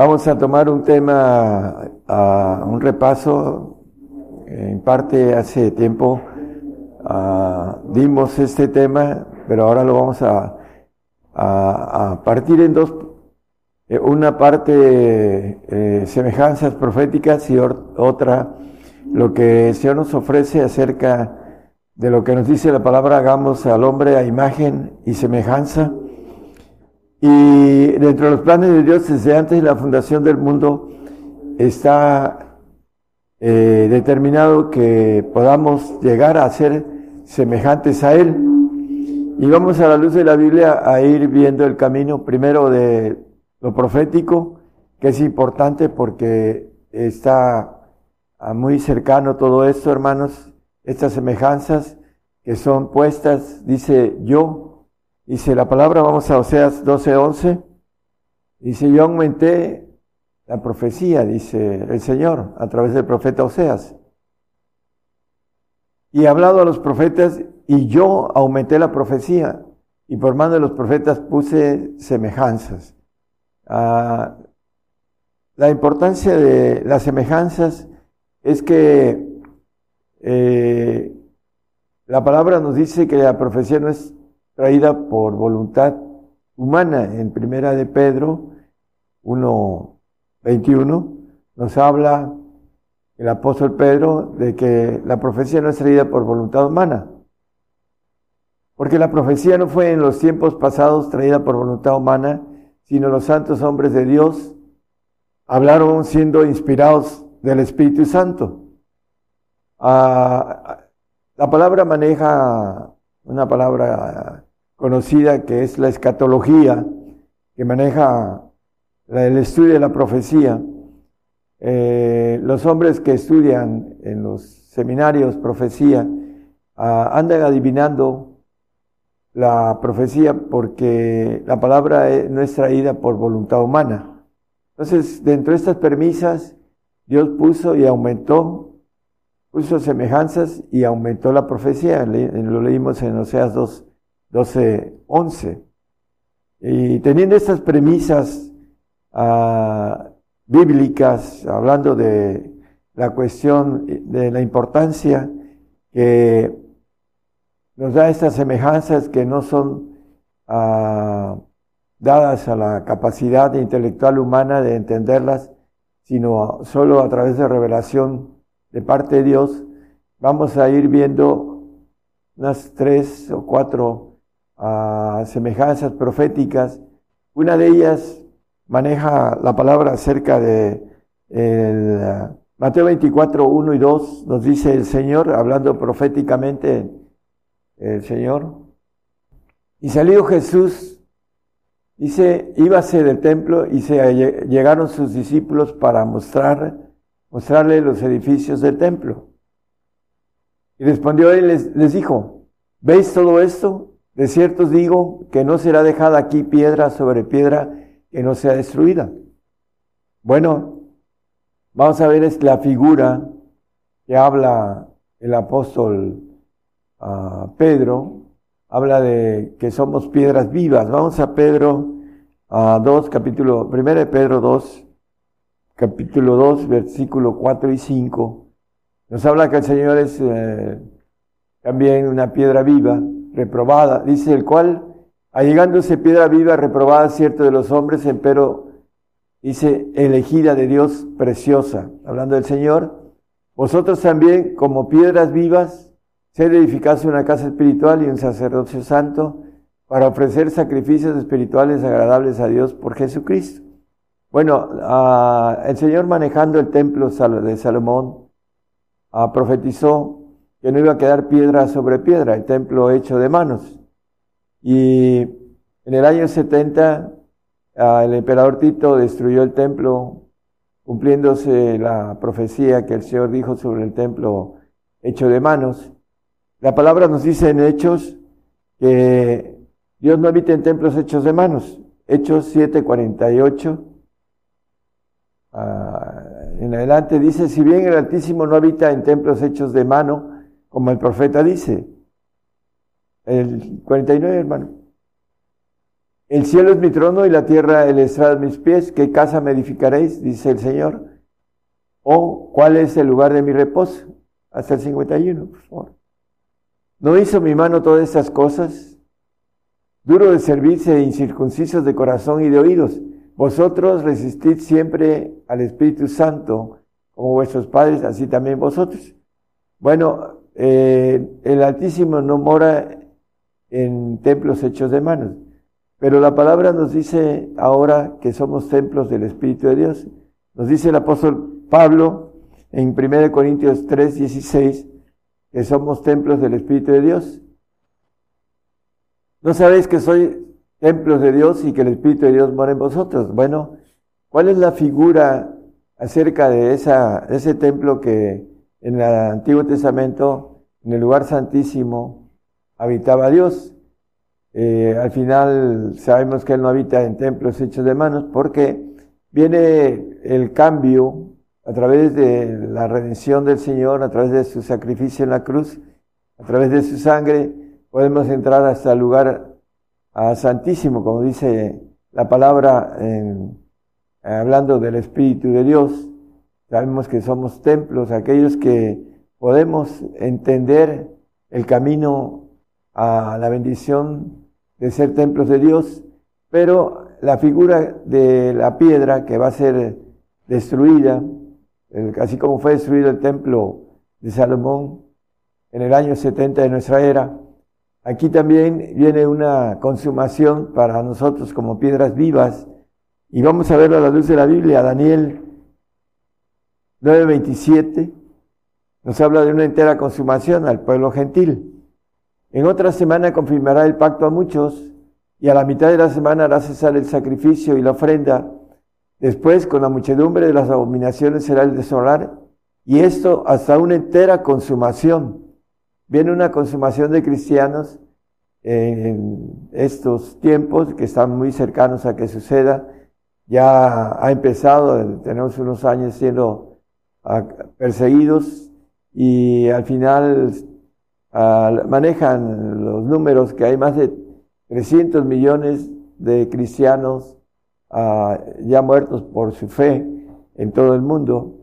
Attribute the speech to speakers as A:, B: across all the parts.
A: vamos a tomar un tema, uh, un repaso. En parte hace tiempo dimos este tema, pero ahora lo vamos a, partir en dos. Eh, una parte eh, semejanzas proféticas y otra lo que el nos ofrece acerca de lo que nos dice la palabra, hagamos al hombre a imagen y semejanza. Y dentro de los planes de Dios, desde antes de la fundación del mundo, está eh, determinado que podamos llegar a ser semejantes a Él. Y vamos a la luz de la Biblia a ir viendo el camino primero de lo profético, que es importante porque está muy cercano todo esto, hermanos, estas semejanzas que son puestas, dice yo, dice la palabra, vamos a Oseas 12:11, dice yo aumenté la profecía, dice el Señor, a través del profeta Oseas. Y he hablado a los profetas y yo aumenté la profecía y por mano de los profetas puse semejanzas. Ah, la importancia de las semejanzas es que eh, la palabra nos dice que la profecía no es traída por voluntad humana. En primera de Pedro 1.21 nos habla el apóstol Pedro de que la profecía no es traída por voluntad humana. Porque la profecía no fue en los tiempos pasados traída por voluntad humana, sino los santos hombres de Dios hablaron siendo inspirados del Espíritu Santo. Ah, la palabra maneja una palabra conocida que es la escatología, que maneja el estudio de la profecía. Eh, los hombres que estudian en los seminarios profecía ah, andan adivinando la profecía porque la palabra no es traída por voluntad humana. Entonces, dentro de estas premisas, Dios puso y aumentó, puso semejanzas y aumentó la profecía. Lo leímos en Oseas 2, 12, 11. Y teniendo estas premisas ah, bíblicas, hablando de la cuestión de la importancia que nos da estas semejanzas que no son ah, dadas a la capacidad intelectual humana de entenderlas, sino solo a través de revelación de parte de Dios, vamos a ir viendo unas tres o cuatro ah, semejanzas proféticas. Una de ellas maneja la palabra acerca de el, Mateo 24, 1 y 2, nos dice el Señor, hablando proféticamente el Señor. Y salió Jesús Dice, íbase del templo y se llegaron sus discípulos para mostrar, mostrarle los edificios del templo. Y respondió él, les, les dijo, ¿veis todo esto? De cierto os digo que no será dejada aquí piedra sobre piedra que no sea destruida. Bueno, vamos a ver es la figura que habla el apóstol ah, Pedro habla de que somos piedras vivas. Vamos a Pedro a 2, capítulo, 1 de Pedro 2, capítulo 2, versículo 4 y 5. Nos habla que el Señor es eh, también una piedra viva, reprobada. Dice el cual, allegándose piedra viva, reprobada, cierto de los hombres, pero dice, elegida de Dios, preciosa. Hablando del Señor, vosotros también, como piedras vivas, ser edificarse una casa espiritual y un sacerdocio santo para ofrecer sacrificios espirituales agradables a Dios por Jesucristo. Bueno, el Señor manejando el templo de Salomón profetizó que no iba a quedar piedra sobre piedra, el templo hecho de manos. Y en el año 70 ah, el emperador Tito destruyó el templo, cumpliéndose la profecía que el Señor dijo sobre el templo hecho de manos. La palabra nos dice en Hechos que Dios no habita en templos hechos de manos. Hechos 7:48. Ah, en adelante dice, si bien el Altísimo no habita en templos hechos de mano, como el profeta dice. El 49, hermano. El cielo es mi trono y la tierra el estrado de mis pies. ¿Qué casa me edificaréis? Dice el Señor. ¿O cuál es el lugar de mi reposo? Hasta el 51, por favor. ¿No hizo mi mano todas estas cosas? Duro de servirse e incircuncisos de corazón y de oídos. Vosotros resistid siempre al Espíritu Santo, como vuestros padres, así también vosotros. Bueno, eh, el Altísimo no mora en templos hechos de manos, pero la palabra nos dice ahora que somos templos del Espíritu de Dios. Nos dice el apóstol Pablo en 1 Corintios 3, 16, que somos templos del Espíritu de Dios. ¿No sabéis que soy templos de Dios y que el Espíritu de Dios mora en vosotros? Bueno, ¿cuál es la figura acerca de, ese templo que en el Antiguo Testamento, en el lugar santísimo, habitaba Dios? Eh, al final sabemos que Él no habita en templos hechos de manos porque viene el cambio a través de la redención del Señor, a través de su sacrificio en la cruz, a través de su sangre, podemos entrar hasta el lugar a santísimo, como dice la palabra hablando del Espíritu de Dios. Sabemos que somos templos, aquellos que podemos entender el camino a la bendición de ser templos de Dios, pero la figura de la piedra que va a ser destruida, así como fue destruido el templo de Salomón en el año 70 de nuestra era, aquí también viene una consumación para nosotros como piedras vivas, y vamos a verlo a la luz de la Biblia, Daniel 9:27 nos habla de una entera consumación al pueblo gentil. En otra semana confirmará el pacto a muchos, y a la mitad de la semana hará cesar el sacrificio y la ofrenda, Después, con la muchedumbre de las abominaciones será el desolar, y esto hasta una entera consumación. Viene una consumación de cristianos en estos tiempos que están muy cercanos a que suceda. Ya ha empezado, tenemos unos años siendo perseguidos y al final ah, manejan los números que hay más de 300 millones de cristianos ya muertos por su fe en todo el mundo,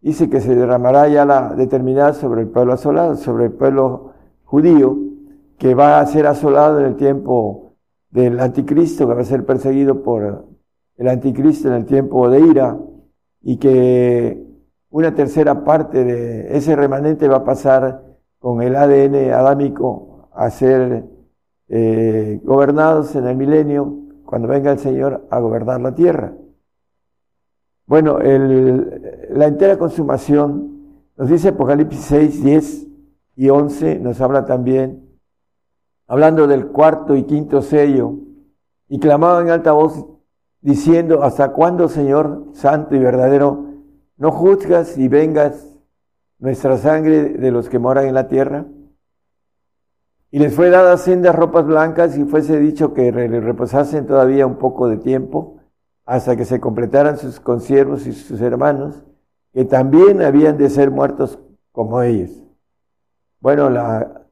A: dice que se derramará ya la determinada sobre el pueblo asolado, sobre el pueblo judío, que va a ser asolado en el tiempo del anticristo, que va a ser perseguido por el anticristo en el tiempo de ira, y que una tercera parte de ese remanente va a pasar con el ADN adámico a ser eh, gobernados en el milenio cuando venga el Señor a gobernar la tierra. Bueno, la entera consumación, nos dice Apocalipsis 6, 10 y 11, nos habla también, hablando del cuarto y quinto sello, y clamaba en alta voz diciendo, ¿hasta cuándo, Señor Santo y verdadero, no juzgas y vengas nuestra sangre de los que moran en la tierra? Y les fue dada sendas ropas blancas y fuese dicho que reposasen todavía un poco de tiempo hasta que se completaran sus consiervos y sus hermanos, que también habían de ser muertos como ellos. Bueno, la,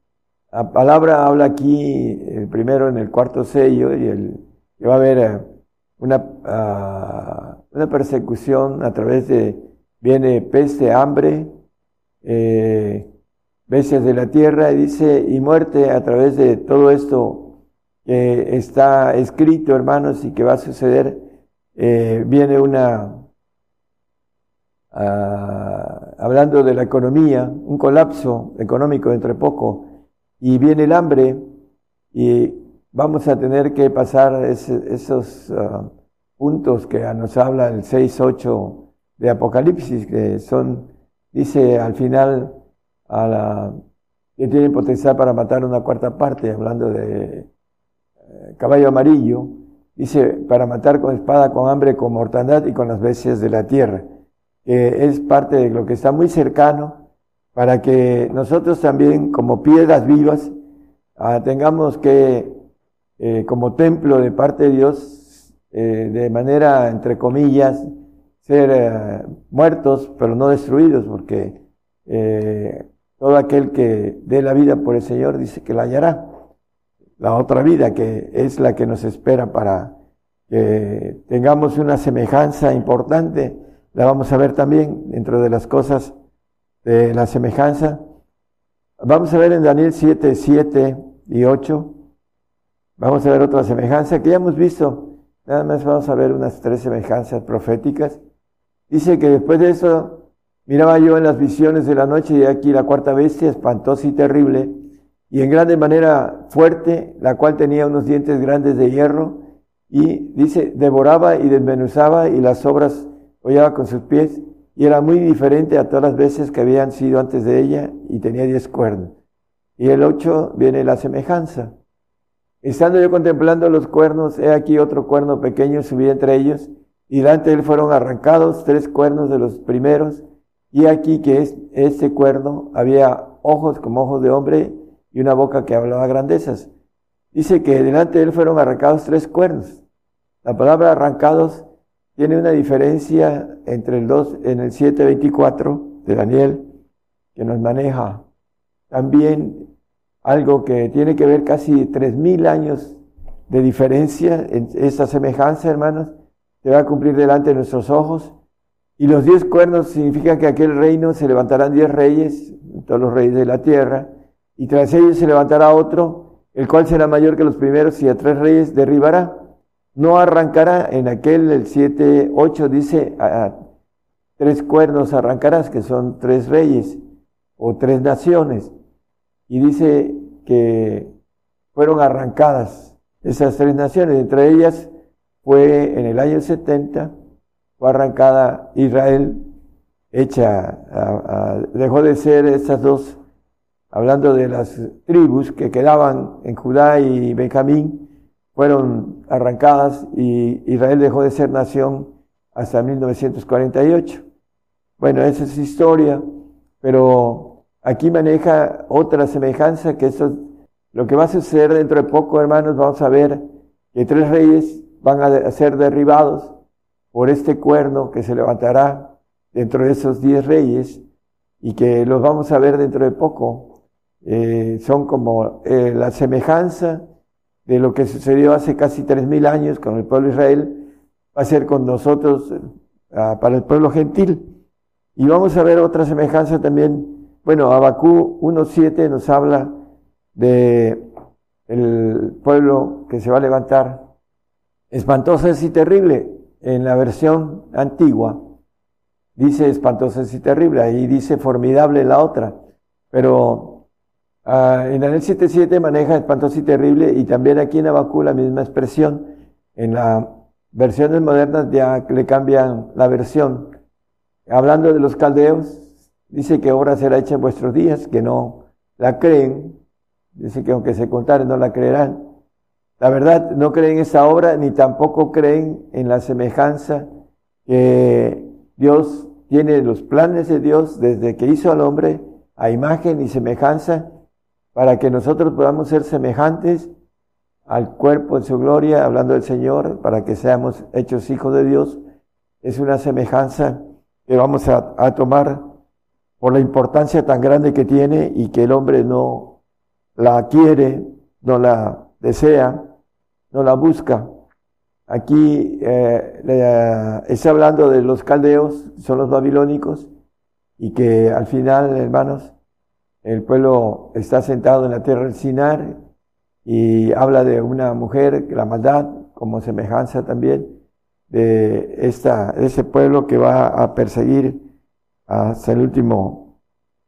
A: palabra habla aquí eh, primero en el cuarto sello y el, que va a haber eh, una, ah, una persecución a través de, viene peste, hambre, eh, bestias de la tierra, y dice, y muerte a través de todo esto que está escrito, hermanos, y que va a suceder, eh, viene una, ah, hablando de la economía, un colapso económico entre poco, y viene el hambre, y vamos a tener que pasar esos ah, puntos que nos habla el 6, 8 de Apocalipsis, que son, dice al final, a la, que tienen potencial para matar una cuarta parte, hablando de eh, caballo amarillo, dice, para matar con espada, con hambre, con mortandad y con las bestias de la tierra, que es parte de lo que está muy cercano, para que nosotros también, como piedras vivas, ah, tengamos que, eh, como templo de parte de Dios, eh, de manera, entre comillas, ser eh, muertos, pero no destruidos, porque todo aquel que dé la vida por el Señor dice que la hallará. La otra vida que es la que nos espera para que tengamos una semejanza importante, la vamos a ver también dentro de las cosas de la semejanza. Vamos a ver en Daniel 7, 7 y 8. Vamos a ver otra semejanza que ya hemos visto. Nada más vamos a ver unas tres semejanzas proféticas. Dice que después de eso miraba yo en las visiones de la noche y aquí la cuarta bestia, espantosa y terrible, y en grande manera fuerte, la cual tenía unos dientes grandes de hierro, y dice, devoraba y desmenuzaba y las obras hollaba con sus pies, y era muy diferente a todas las veces que habían sido antes de ella, y tenía diez cuernos. Y el ocho viene la semejanza. Estando yo contemplando los cuernos, he aquí otro cuerno pequeño subía entre ellos, y delante de él fueron arrancados tres cuernos de los primeros, y aquí que es, este cuerno había ojos como ojos de hombre y una boca que hablaba grandezas. Dice que delante de él fueron arrancados tres cuernos. La palabra arrancados tiene una diferencia entre el 2 en el 7.24 de Daniel, que nos maneja también algo que tiene que ver casi tres mil años de diferencia en esta semejanza, hermanos, se va a cumplir delante de nuestros ojos. Y los diez cuernos significan que aquel reino se levantarán diez reyes, todos los reyes de la tierra, y tras ellos se levantará otro, el cual será mayor que los primeros, y a tres reyes derribará. No arrancará en aquel, el 7, 8 dice, a, tres cuernos arrancarás, que son tres reyes o tres naciones. Y dice que fueron arrancadas esas tres naciones, entre ellas fue en el año 70, fue arrancada Israel, hecha, dejó de ser esas dos hablando de las tribus que quedaban en Judá y Benjamín, fueron arrancadas y Israel dejó de ser nación hasta 1948. Bueno, esa es historia, pero aquí maneja otra semejanza que esto lo que va a suceder dentro de poco, hermanos, vamos a ver que tres reyes van a ser derribados por este cuerno que se levantará dentro de esos diez reyes y que los vamos a ver dentro de poco. Eh, son como eh, la semejanza de lo que sucedió hace casi tres mil años con el pueblo de Israel, va a ser con nosotros ah, para el pueblo gentil. Y vamos a ver otra semejanza también. Bueno, Abacú 1.7 nos habla de el pueblo que se va a levantar. Espantosa y terrible. En la versión antigua dice espantosa y terrible. Ahí dice formidable la otra. Pero Uh, en Daniel 7.7 maneja espantoso y terrible y también aquí en Abacú la misma expresión. En las versiones modernas ya le cambian la versión. Hablando de los caldeos, dice que obra será hecha en vuestros días, que no la creen. Dice que aunque se contaren no la creerán. La verdad, no creen esa obra ni tampoco creen en la semejanza que Dios tiene los planes de Dios desde que hizo al hombre a imagen y semejanza para que nosotros podamos ser semejantes al cuerpo en su gloria, hablando del Señor, para que seamos hechos hijos de Dios. Es una semejanza que vamos a, tomar por la importancia tan grande que tiene y que el hombre no la quiere, no la desea, no la busca. Aquí eh, está hablando de los caldeos, son los babilónicos, y que al final, hermanos, el pueblo está sentado en la tierra del Sinar y habla de una mujer, la maldad, como semejanza también de esta, ese pueblo que va a perseguir hasta el último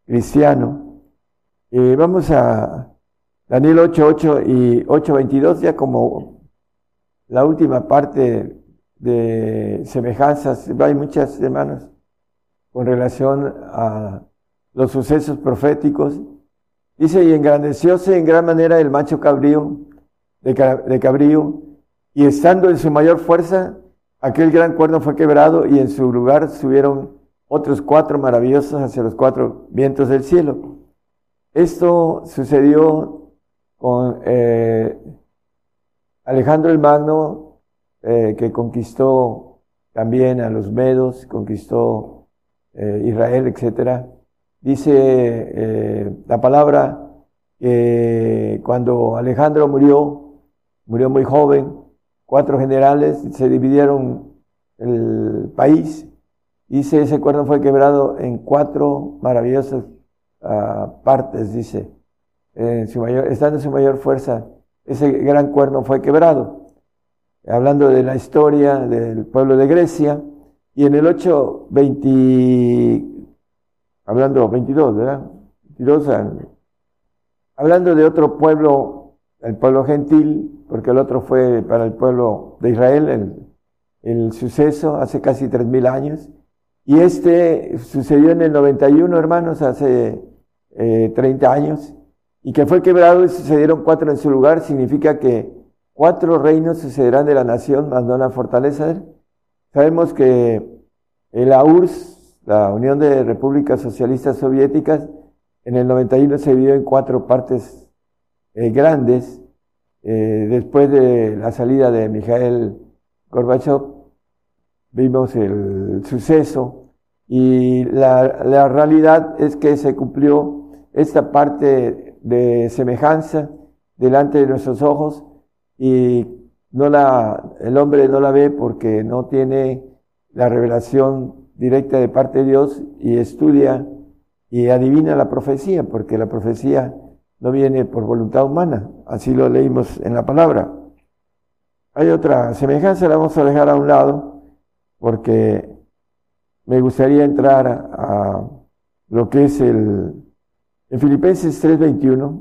A: cristiano. Y vamos a Daniel 8.8 y 8.22, ya como la última parte de semejanzas, hay muchas hermanos con relación a los sucesos proféticos. Dice, y engrandecióse en gran manera el macho cabrío, de, cabrío, Y estando en su mayor fuerza, aquel gran cuerno fue quebrado y en su lugar subieron otros cuatro maravillosos hacia los cuatro vientos del cielo. Esto sucedió con eh, Alejandro el Magno, eh, que conquistó también a los medos, conquistó eh, Israel, etc. Dice la palabra que cuando Alejandro murió, murió muy joven, cuatro generales se dividieron el país. Dice, ese cuerno fue quebrado en cuatro maravillosas ah, partes, dice. En su mayor, estando en su mayor fuerza, ese gran cuerno fue quebrado. Hablando de la historia del pueblo de Grecia, y en el 8, 20, hablando 22, ¿verdad? 22 Hablando de otro pueblo, el pueblo gentil, porque el otro fue para el pueblo de Israel, el, suceso hace casi tres mil años. Y este sucedió en el 91, hermanos, hace 30 eh, años, y que fue quebrado y sucedieron cuatro en su lugar, significa que cuatro reinos sucederán de la nación, más no la fortaleza. Sabemos que el AURSS, la Unión de Repúblicas Socialistas Soviéticas, en el 91 se dividió en cuatro partes eh, grandes. Eh, después de la salida de Mikhail Gorbachev, vimos el suceso y la, la realidad es que se cumplió esta parte de semejanza delante de nuestros ojos y no la, el hombre no la ve porque no tiene la revelación directa de parte de Dios y estudia y adivina la profecía, porque la profecía no viene por voluntad humana, así lo leímos en la palabra. Hay otra semejanza, la vamos a dejar a un lado, porque me gustaría entrar a, lo que es el... En Filipenses 3:21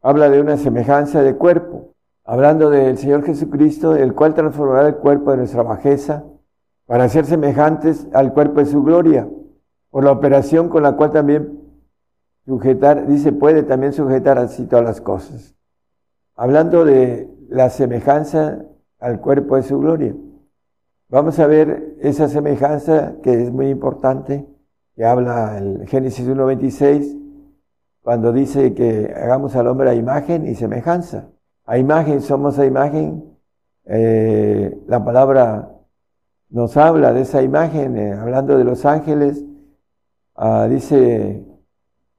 A: habla de una semejanza de cuerpo, hablando del Señor Jesucristo, el cual transformará el cuerpo de nuestra bajeza para ser semejantes al cuerpo de su gloria por la operación con la cual también sujetar, dice, puede también sujetar así todas las cosas. Hablando de la semejanza al cuerpo de su gloria. Vamos a ver esa semejanza que es muy importante, que habla el Génesis 1.26, cuando dice que hagamos al hombre a imagen y semejanza. A imagen, somos a imagen. Eh, la palabra nos habla de esa imagen, eh, hablando de los ángeles, Ah, dice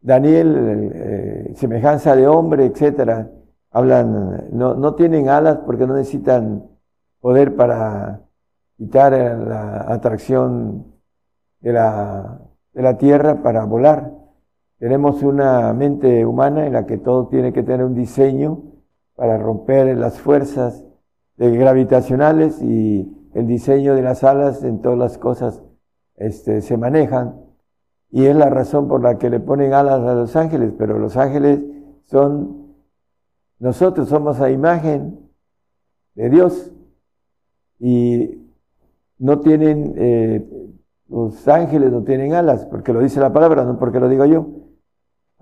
A: Daniel, eh, semejanza de hombre, etcétera. Hablan, no, no tienen alas porque no necesitan poder para quitar la atracción de la, de la tierra para volar. Tenemos una mente humana en la que todo tiene que tener un diseño para romper las fuerzas gravitacionales y el diseño de las alas en todas las cosas este, se manejan y es la razón por la que le ponen alas a los ángeles, pero los ángeles son, nosotros somos a imagen de Dios y no tienen, eh, los ángeles no tienen alas, porque lo dice la palabra, no porque lo digo yo.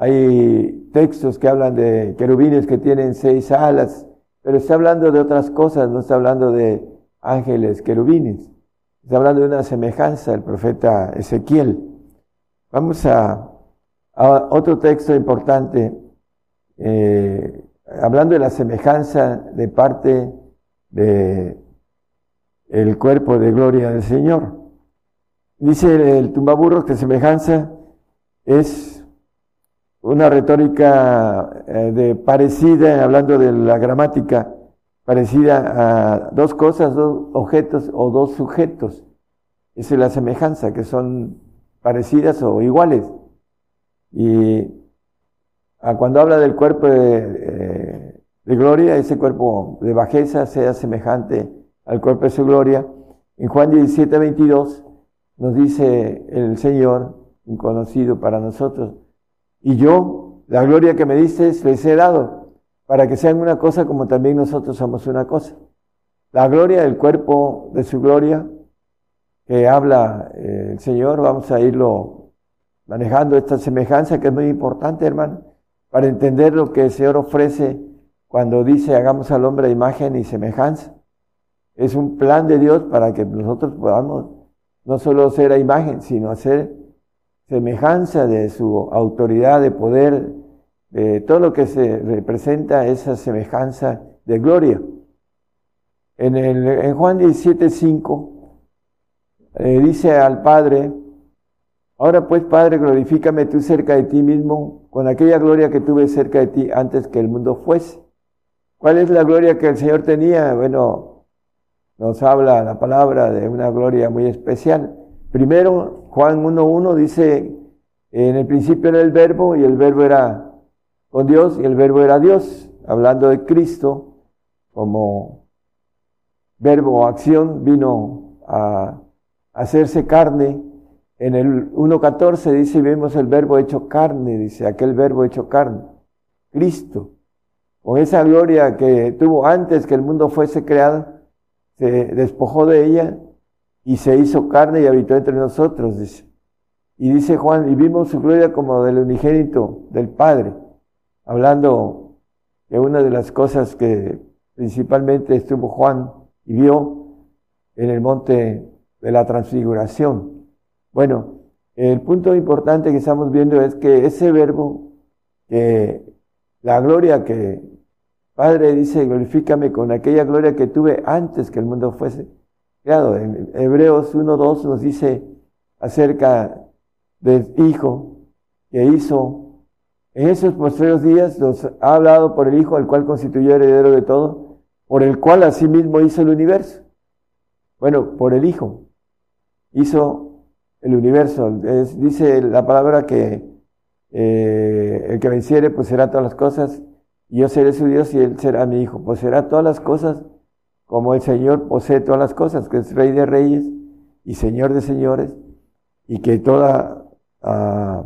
A: Hay textos que hablan de querubines que tienen seis alas, pero está hablando de otras cosas, no está hablando de ángeles querubines. Está hablando de una semejanza del profeta Ezequiel. Vamos a, otro texto importante, eh, hablando de la semejanza de parte de el cuerpo de gloria del Señor. Dice el tumbaburros que semejanza es una retórica eh, de parecida, hablando de la gramática, parecida a dos cosas, dos objetos o dos sujetos. Esa es la semejanza, que son parecidas o iguales. Y cuando habla del cuerpo de, gloria, ese cuerpo de bajeza sea semejante al cuerpo de su gloria. En Juan 17, 22 nos dice el Señor, conocido para nosotros, y yo, la gloria que me dices, les he dado, para que sean una cosa como también nosotros somos una cosa. La gloria del cuerpo de su gloria que habla eh, el Señor, vamos a irlo manejando esta semejanza que es muy importante, hermano, para entender lo que el Señor ofrece cuando dice hagamos al hombre imagen y semejanza. es un plan de Dios para que nosotros podamos no solo ser a imagen, sino hacer semejanza de su autoridad, de poder, de todo lo que se representa esa semejanza de gloria. En, el, Juan 17, 5, eh, dice al Padre, ahora pues Padre, glorifícame tú cerca de ti mismo con aquella gloria que tuve cerca de ti antes que el mundo fuese. ¿Cuál es la gloria que el Señor tenía? Bueno, nos habla la palabra de una gloria muy especial. Primero, Juan 1.1 dice, en el principio era el verbo y el verbo era con Dios y el verbo era Dios, hablando de Cristo como verbo o acción, vino a hacerse carne. En el 1.14 dice, vemos el verbo hecho carne, dice, aquel verbo hecho carne, Cristo. Con esa gloria que tuvo antes que el mundo fuese creado, se despojó de ella y se hizo carne y habitó entre nosotros, dice. Y dice Juan, y vimos su gloria como del unigénito del Padre, hablando de una de las cosas que principalmente estuvo Juan y vio en el monte de la transfiguración. Bueno, el punto importante que estamos viendo es que ese verbo, que la gloria que Padre dice, glorifícame con aquella gloria que tuve antes que el mundo fuese creado. En Hebreos 1.2 nos dice acerca del Hijo que hizo en esos postreros días, nos ha hablado por el Hijo, el cual constituyó heredero de todo, por el cual asimismo hizo el universo. Bueno, por el Hijo hizo el universo. dice la palabra que eh, el que venciere, pues será todas las cosas, y yo seré su Dios y él será mi Hijo. Pues será todas las cosas como el Señor posee todas las cosas, que es Rey de Reyes y Señor de Señores, y que toda uh,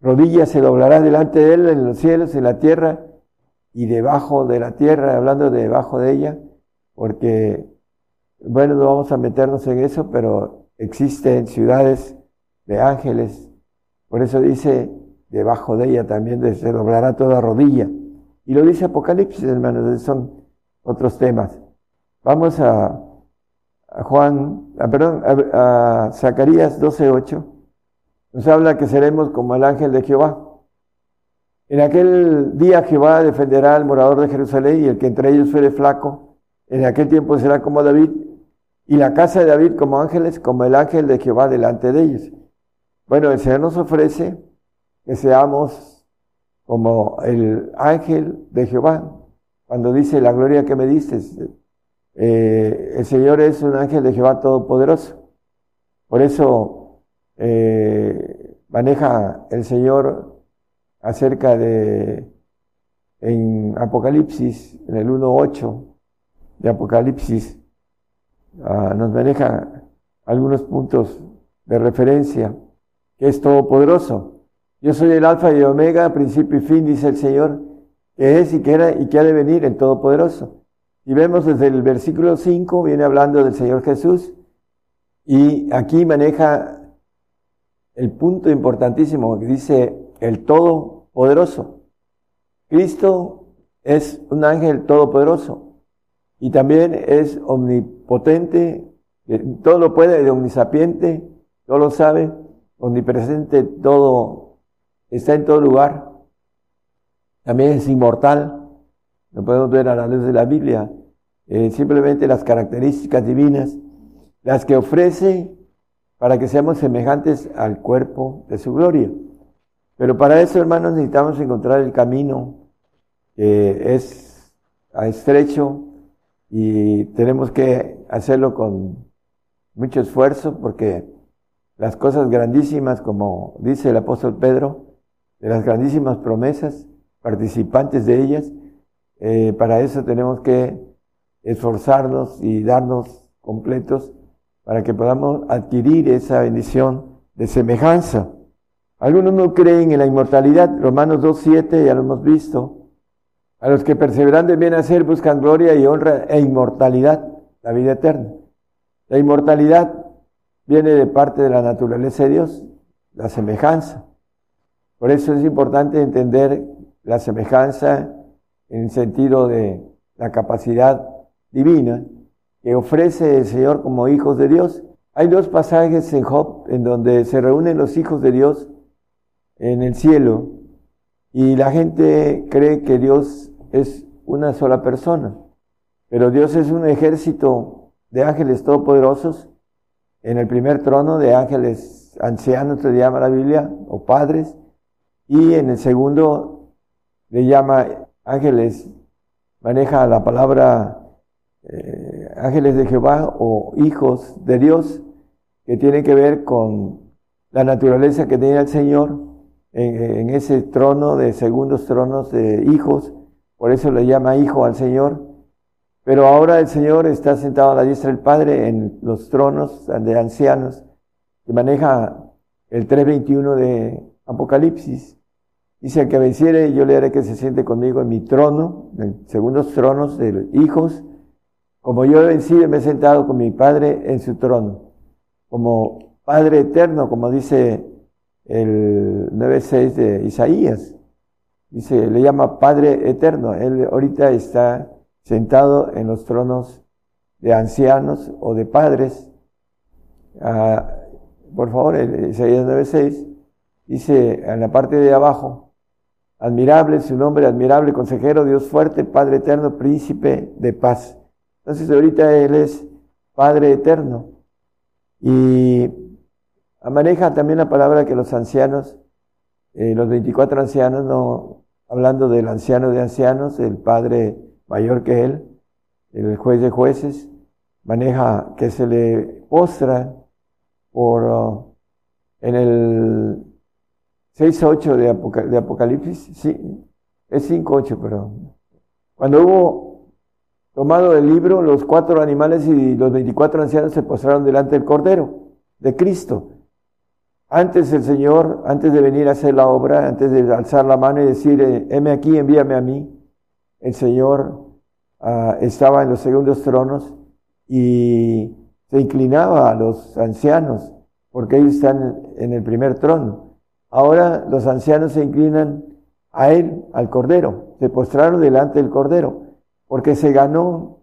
A: rodilla se doblará delante de Él en los cielos, en la tierra y debajo de la tierra, hablando de debajo de ella, porque, bueno, no vamos a meternos en eso, pero existen ciudades de ángeles, por eso dice, debajo de ella también se doblará toda rodilla. Y lo dice Apocalipsis, hermanos, son otros temas. Vamos a, Juan, perdón, a, a Zacarías 12.8. Nos habla que seremos como el ángel de Jehová. En aquel día Jehová defenderá al morador de Jerusalén y el que entre ellos fuere flaco, en aquel tiempo será como David y la casa de David como ángeles, como el ángel de Jehová delante de ellos. Bueno, el Señor nos ofrece que seamos como el ángel de Jehová. Cuando dice la gloria que me diste, eh, el Señor es un ángel de Jehová Todopoderoso. Por eso eh, maneja el Señor acerca de, en Apocalipsis, en el 1.8 de Apocalipsis, ah, nos maneja algunos puntos de referencia, que es todopoderoso. Yo soy el alfa y el omega, principio y fin, dice el Señor, que es y que era y que ha de venir el todopoderoso. Y vemos desde el versículo 5, viene hablando del Señor Jesús, y aquí maneja el punto importantísimo que dice el Todopoderoso. Cristo es un ángel todopoderoso y también es omnipotente, todo lo puede, omnisapiente, todo lo sabe, omnipresente, todo está en todo lugar. También es inmortal, lo podemos ver a la luz de la Biblia, eh, simplemente las características divinas, las que ofrece para que seamos semejantes al cuerpo de su gloria. Pero para eso, hermanos, necesitamos encontrar el camino que es estrecho y tenemos que hacerlo con mucho esfuerzo porque las cosas grandísimas, como dice el apóstol Pedro, de las grandísimas promesas, participantes de ellas, eh, para eso tenemos que esforzarnos y darnos completos para que podamos adquirir esa bendición de semejanza. Algunos no creen en la inmortalidad, Romanos 2.7 ya lo hemos visto. A los que perseveran de bien hacer buscan gloria y honra e inmortalidad, la vida eterna. La inmortalidad viene de parte de la naturaleza de Dios, la semejanza. Por eso es importante entender la semejanza en el sentido de la capacidad divina que ofrece el Señor como hijos de Dios. Hay dos pasajes en Job en donde se reúnen los hijos de Dios en el cielo y la gente cree que Dios es una sola persona, pero Dios es un ejército de ángeles todopoderosos en el primer trono de ángeles ancianos, se llama la Biblia, o padres, y en el segundo le llama ángeles, maneja la palabra eh, ángeles de Jehová o hijos de Dios, que tiene que ver con la naturaleza que tiene el Señor en, ese trono de segundos tronos de hijos, por eso le llama hijo al Señor. Pero ahora el Señor está sentado a la diestra del Padre en los tronos de ancianos, que maneja el 3.21 de Apocalipsis. Dice, el que venciere, yo le haré que se siente conmigo en mi trono, en segundos tronos de hijos, como yo he vencido me he sentado con mi Padre en su trono, como Padre eterno, como dice el 9.6 de Isaías. Dice, le llama Padre eterno. Él ahorita está sentado en los tronos de ancianos o de padres. Ah, por favor, Isaías 9.6 dice en la parte de abajo, admirable su nombre, admirable consejero, Dios fuerte, Padre eterno, príncipe de paz. Entonces ahorita Él es Padre eterno. Y maneja también la palabra que los ancianos, eh, los 24 ancianos, no hablando del anciano de ancianos, el Padre mayor que Él, el juez de jueces, maneja que se le postra por uh, en el 6.8 de, de Apocalipsis, sí, es 5.8, pero cuando hubo Tomado del libro, los cuatro animales y los veinticuatro ancianos se postraron delante del Cordero de Cristo. Antes el Señor, antes de venir a hacer la obra, antes de alzar la mano y decir, eh, heme aquí, envíame a mí, el Señor ah, estaba en los segundos tronos y se inclinaba a los ancianos, porque ellos están en el primer trono. Ahora los ancianos se inclinan a Él, al Cordero, se postraron delante del Cordero porque se ganó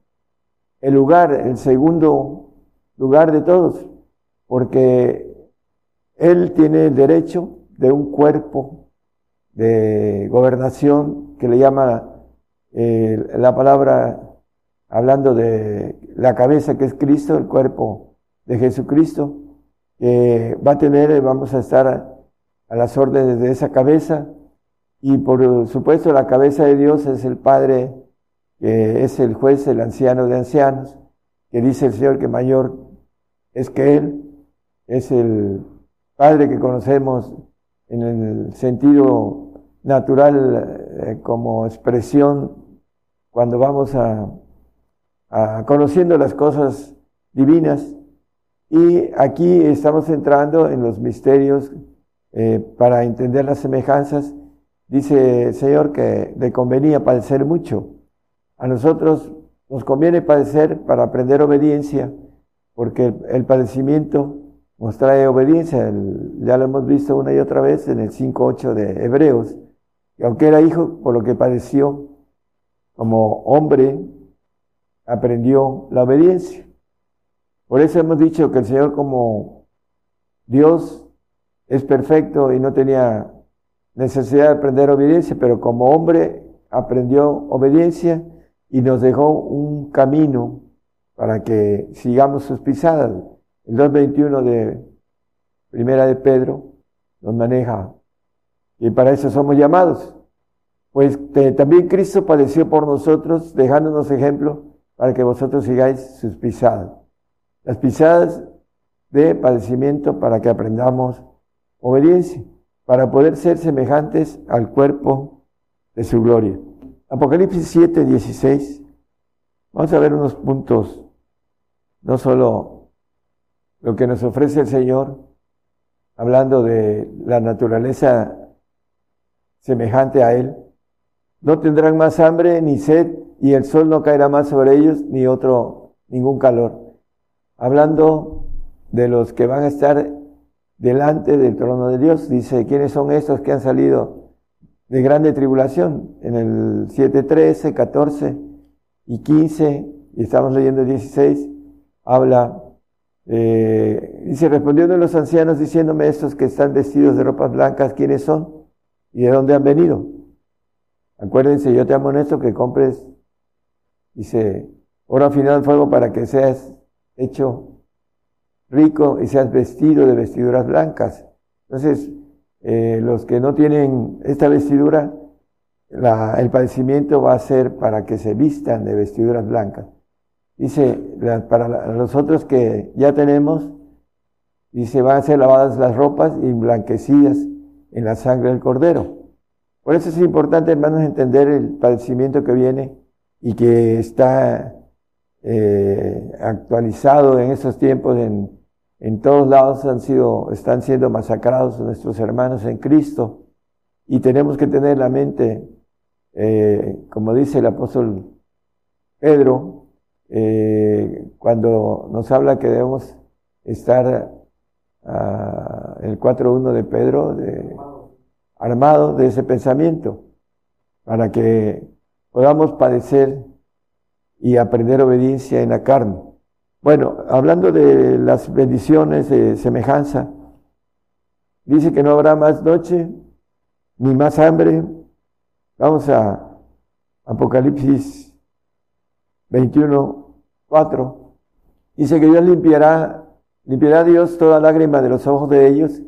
A: el lugar, el segundo lugar de todos, porque él tiene el derecho de un cuerpo de gobernación que le llama eh, la palabra, hablando de la cabeza que es Cristo, el cuerpo de Jesucristo, que va a tener, vamos a estar a, a las órdenes de esa cabeza, y por supuesto la cabeza de Dios es el Padre que es el juez, el anciano de ancianos, que dice el Señor que mayor es que Él, es el Padre que conocemos en el sentido natural eh, como expresión cuando vamos a, conociendo las cosas divinas. Y aquí estamos entrando en los misterios eh, para entender las semejanzas. Dice el Señor que le convenía padecer mucho a nosotros nos conviene padecer para aprender obediencia, porque el, padecimiento nos trae obediencia. ya lo hemos visto una y otra vez en el 5.8 de Hebreos, que aunque era hijo, por lo que padeció, como hombre, aprendió la obediencia. Por eso hemos dicho que el Señor como Dios es perfecto y no tenía necesidad de aprender obediencia, pero como hombre aprendió obediencia y nos dejó un camino para que sigamos sus pisadas. El 2.21 de Primera de Pedro nos maneja y para eso somos llamados. Pues también Cristo padeció por nosotros, dejándonos ejemplo para que vosotros sigáis sus pisadas. Las pisadas de padecimiento para que aprendamos obediencia, para poder ser semejantes al cuerpo de su gloria. Apocalipsis 7, 16. Vamos a ver unos puntos, no solo lo que nos ofrece el Señor, hablando de la naturaleza semejante a Él. No tendrán más hambre ni sed, y el sol no caerá más sobre ellos, ni otro, ningún calor. Hablando de los que van a estar delante del trono de Dios, dice, ¿quiénes son estos que han salido de grande tribulación, en el 7, 13, 14 y 15 y estamos leyendo el 16, habla, eh, dice, respondiendo los ancianos diciéndome estos que están vestidos de ropas blancas, ¿quiénes son? ¿Y de dónde han venido? Acuérdense, yo te amonesto que compres, dice, oro final al fuego para que seas hecho rico y seas vestido de vestiduras blancas. Entonces, eh, los que no tienen esta vestidura, el padecimiento va a ser para que se vistan de vestiduras blancas. Dice, para los otros que ya tenemos, dice, van a ser lavadas las ropas y blanquecidas en la sangre del cordero. Por eso es importante, hermanos, entender el padecimiento que viene y que está eh, actualizado en estos tiempos en, en todos lados han sido, están siendo masacrados nuestros hermanos en Cristo y tenemos que tener la mente, eh, como dice el apóstol Pedro, eh, cuando nos habla que debemos estar uh, el 4.1 de Pedro, de, armado de ese pensamiento, para que podamos padecer y aprender obediencia en la carne. Bueno, hablando de las bendiciones de semejanza, dice que no habrá más noche ni más hambre. Vamos a Apocalipsis 21, 4. Dice que Dios limpiará, limpiará Dios toda lágrima de los ojos de ellos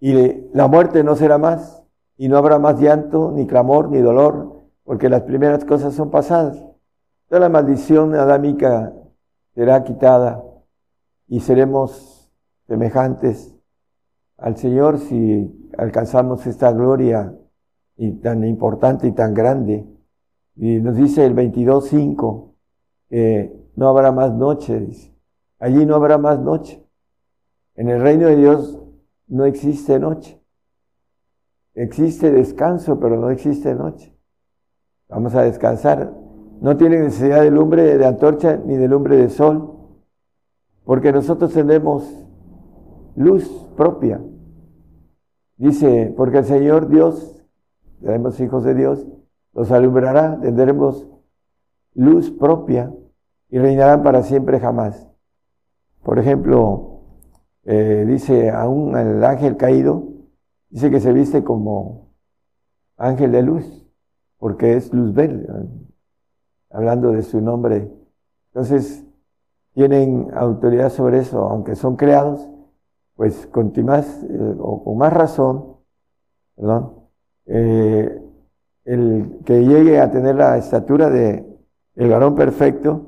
A: y la muerte no será más y no habrá más llanto, ni clamor, ni dolor, porque las primeras cosas son pasadas. Toda la maldición adámica será quitada y seremos semejantes al Señor si alcanzamos esta gloria y tan importante y tan grande. Y nos dice el 22.5 que no habrá más noche, Allí no habrá más noche. En el reino de Dios no existe noche. Existe descanso, pero no existe noche. Vamos a descansar no tiene necesidad de lumbre de antorcha ni de lumbre de sol, porque nosotros tenemos luz propia. Dice, porque el Señor Dios, tenemos hijos de Dios, los alumbrará, tendremos luz propia y reinarán para siempre jamás. Por ejemplo, eh, dice aún el ángel caído, dice que se viste como ángel de luz, porque es luz verde hablando de su nombre. Entonces, tienen autoridad sobre eso, aunque son creados, pues con más, eh, o con más razón, perdón, eh, el que llegue a tener la estatura de el varón perfecto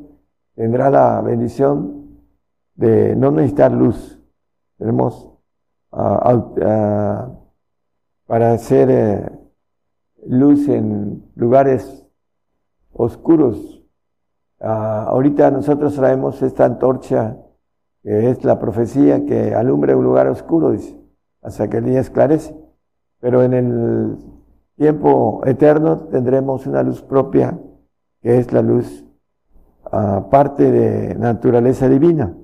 A: tendrá la bendición de no necesitar luz. Tenemos ah, ah, para hacer eh, luz en lugares oscuros. Ah, ahorita nosotros traemos esta antorcha, que es la profecía que alumbra un lugar oscuro, dice, hasta que el día esclarece. Pero en el tiempo eterno tendremos una luz propia, que es la luz uh, parte de naturaleza divina.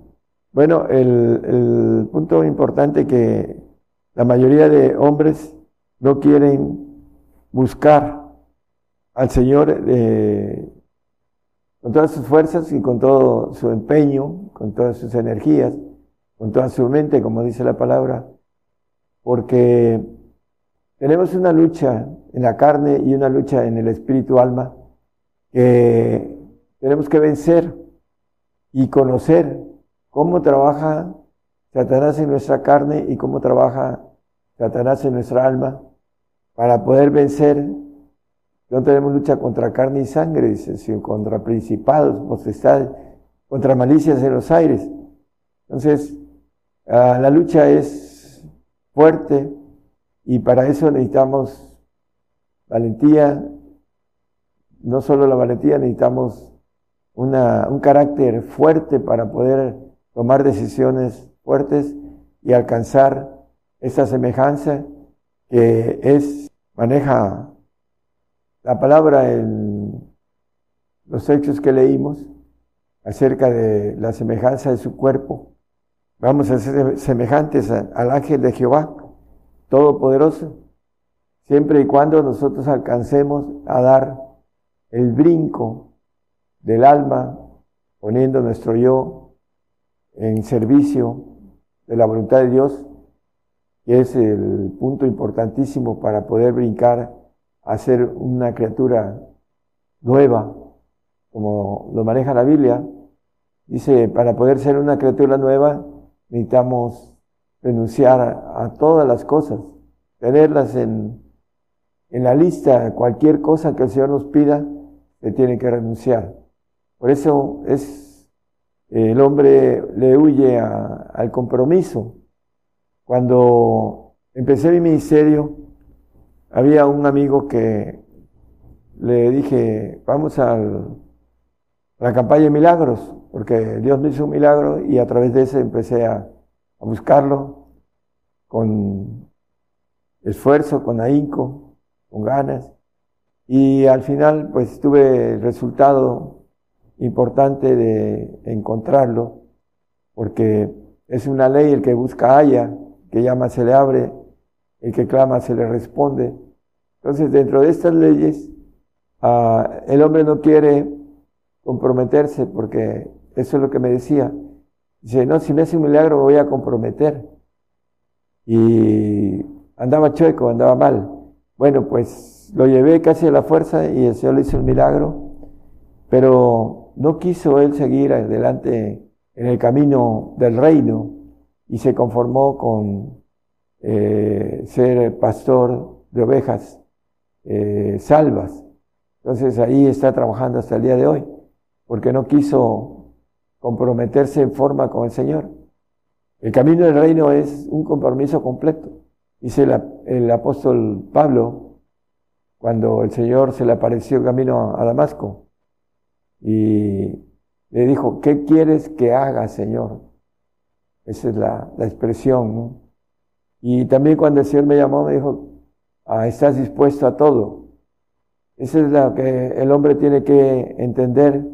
A: Bueno, el punto importante que la mayoría de hombres no quieren buscar al Señor eh, con todas sus fuerzas y con todo su empeño, con todas sus energías, con toda su mente, como dice la palabra, porque tenemos una lucha en la carne y una lucha en el espíritu alma que tenemos que vencer y conocer cómo trabaja Satanás en nuestra carne y cómo trabaja Satanás en nuestra alma para poder vencer no tenemos lucha contra carne y sangre, sino contra principados, potestades, contra malicias en los aires. Entonces, ah, la lucha es fuerte y para eso necesitamos valentía. No solo la valentía, necesitamos una, un carácter fuerte para poder tomar decisiones fuertes y alcanzar esa semejanza que es, maneja la palabra en los hechos que leímos acerca de la semejanza de su cuerpo. Vamos a ser semejantes al ángel de Jehová, todopoderoso, siempre y cuando nosotros alcancemos a dar el brinco del alma poniendo nuestro yo en servicio de la voluntad de Dios, que es el punto importantísimo para poder brincar a ser una criatura nueva, como lo maneja la Biblia. Dice, para poder ser una criatura nueva necesitamos renunciar a, todas las cosas, tenerlas en, en la lista, cualquier cosa que el Señor nos pida, se tiene que renunciar. Por eso es el hombre le huye al compromiso. Cuando empecé mi ministerio, había un amigo que le dije, vamos a la campaña de milagros, porque Dios me hizo un milagro y a través de ese empecé a, buscarlo con esfuerzo, con ahínco, con ganas. Y al final, pues tuve el resultado importante de encontrarlo, porque es una ley, el que busca haya, que llama se le abre, el que clama se le responde. Entonces, dentro de estas leyes, ah, el hombre no quiere comprometerse porque eso es lo que me decía. Dice, no, si me hace un milagro voy a comprometer. Y andaba chueco, andaba mal. Bueno, pues lo llevé casi a la fuerza y el Señor le hizo el milagro, pero no quiso él seguir adelante en el camino del reino y se conformó con eh, ser pastor de ovejas eh, salvas. Entonces ahí está trabajando hasta el día de hoy, porque no quiso comprometerse en forma con el Señor. El camino del reino es un compromiso completo. Dice el, apóstol Pablo, cuando el Señor se le apareció camino a Damasco, y le dijo, ¿qué quieres que haga, Señor? Esa es la, la expresión, ¿no? Y también cuando el Señor me llamó, me dijo, ah, estás dispuesto a todo. Eso es lo que el hombre tiene que entender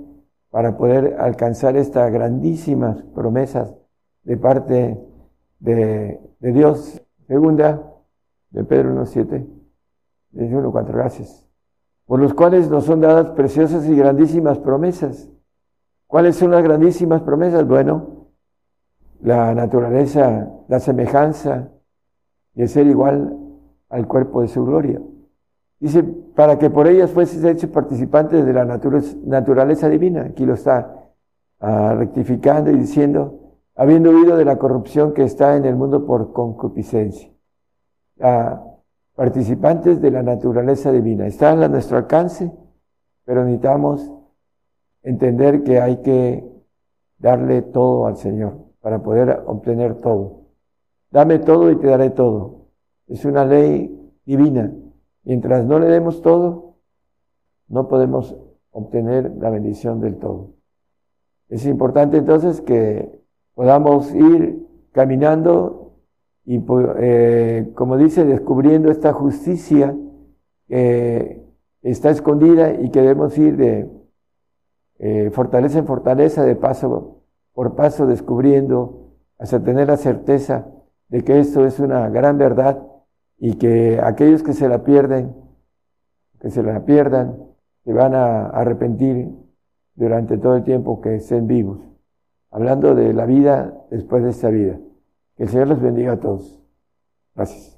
A: para poder alcanzar estas grandísimas promesas de parte de, Dios. Segunda, de Pedro 1.7, 1.4, gracias. Por los cuales nos son dadas preciosas y grandísimas promesas. ¿Cuáles son las grandísimas promesas? Bueno, la naturaleza, la semejanza, el ser igual al cuerpo de su gloria. Dice, para que por ellas fueses hechos participantes de la naturaleza divina. Aquí lo está ah, rectificando y diciendo, habiendo huido de la corrupción que está en el mundo por concupiscencia. Ah, participantes de la naturaleza divina. Está a nuestro alcance, pero necesitamos entender que hay que darle todo al Señor para poder obtener todo. Dame todo y te daré todo. Es una ley divina. Mientras no le demos todo, no podemos obtener la bendición del todo. Es importante entonces que podamos ir caminando y, eh, como dice, descubriendo esta justicia que está escondida y que debemos ir de eh, fortaleza en fortaleza, de paso por paso, descubriendo hasta tener la certeza de que esto es una gran verdad y que aquellos que se la pierden, que se la pierdan, se van a arrepentir durante todo el tiempo que estén vivos. Hablando de la vida después de esta vida. Que el Señor los bendiga a todos. Gracias.